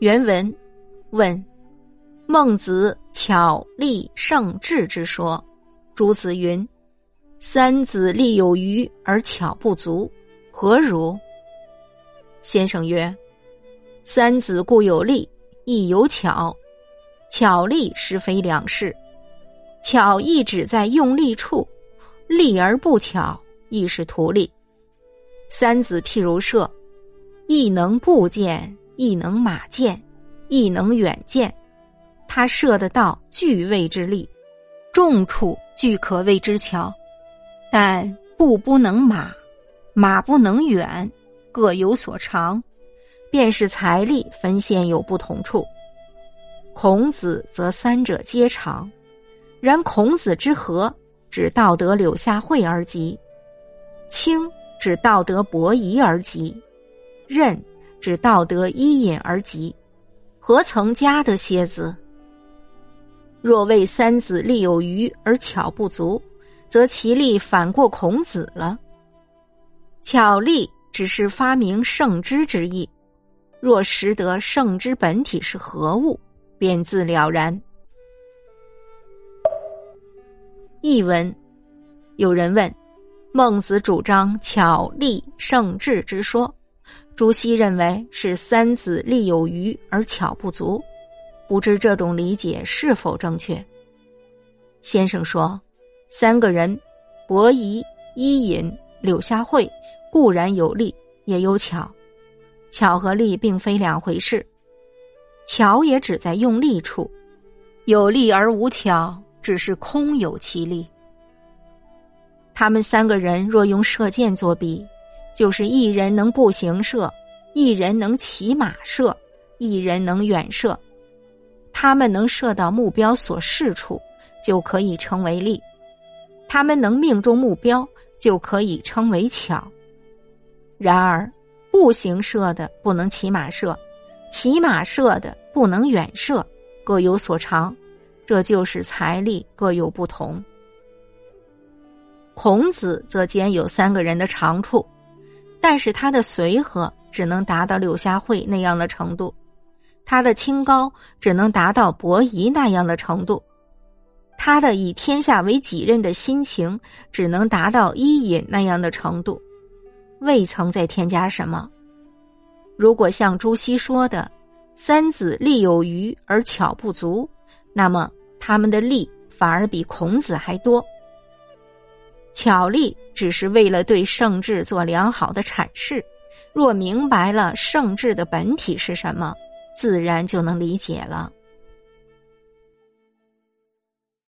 原文问：孟子巧立胜智之说，朱子云：“三子力有余而巧不足，何如？”先生曰：“三子固有力，亦有巧，巧力实非两事。巧亦只在用力处，力而不巧，亦是徒力。三子譬如射，亦能不箭。”亦能马箭，亦能远箭，他射得到巨位之力，重处俱可谓之巧。但步不能马，马不能远，各有所长，便是财力分线有不同处。孔子则三者皆长，然孔子之和，指道德柳下惠而极；轻指道德伯夷而极；任。指道德伊尹而极，何曾加得蝎子？若谓三子力有余而巧不足，则其力反过孔子了。巧力只是发明圣之之意，若识得圣之本体是何物，便自了然。译文：有人问，孟子主张巧力圣智之说。朱熹认为是三子力有余而巧不足，不知这种理解是否正确。先生说，三个人，伯夷、伊尹、柳下惠，固然有力，也有巧，巧和力并非两回事。巧也只在用力处，有力而无巧，只是空有其力。他们三个人若用射箭作比。就是一人能步行射，一人能骑马射，一人能远射。他们能射到目标所示处，就可以称为力；他们能命中目标，就可以称为巧。然而，步行射的不能骑马射，骑马射的不能远射，各有所长，这就是财力各有不同。孔子则兼有三个人的长处。但是他的随和只能达到柳下惠那样的程度，他的清高只能达到伯夷那样的程度，他的以天下为己任的心情只能达到伊尹那样的程度，未曾再添加什么。如果像朱熹说的“三子力有余而巧不足”，那么他们的力反而比孔子还多。巧立只是为了对圣智做良好的阐释，若明白了圣智的本体是什么，自然就能理解了。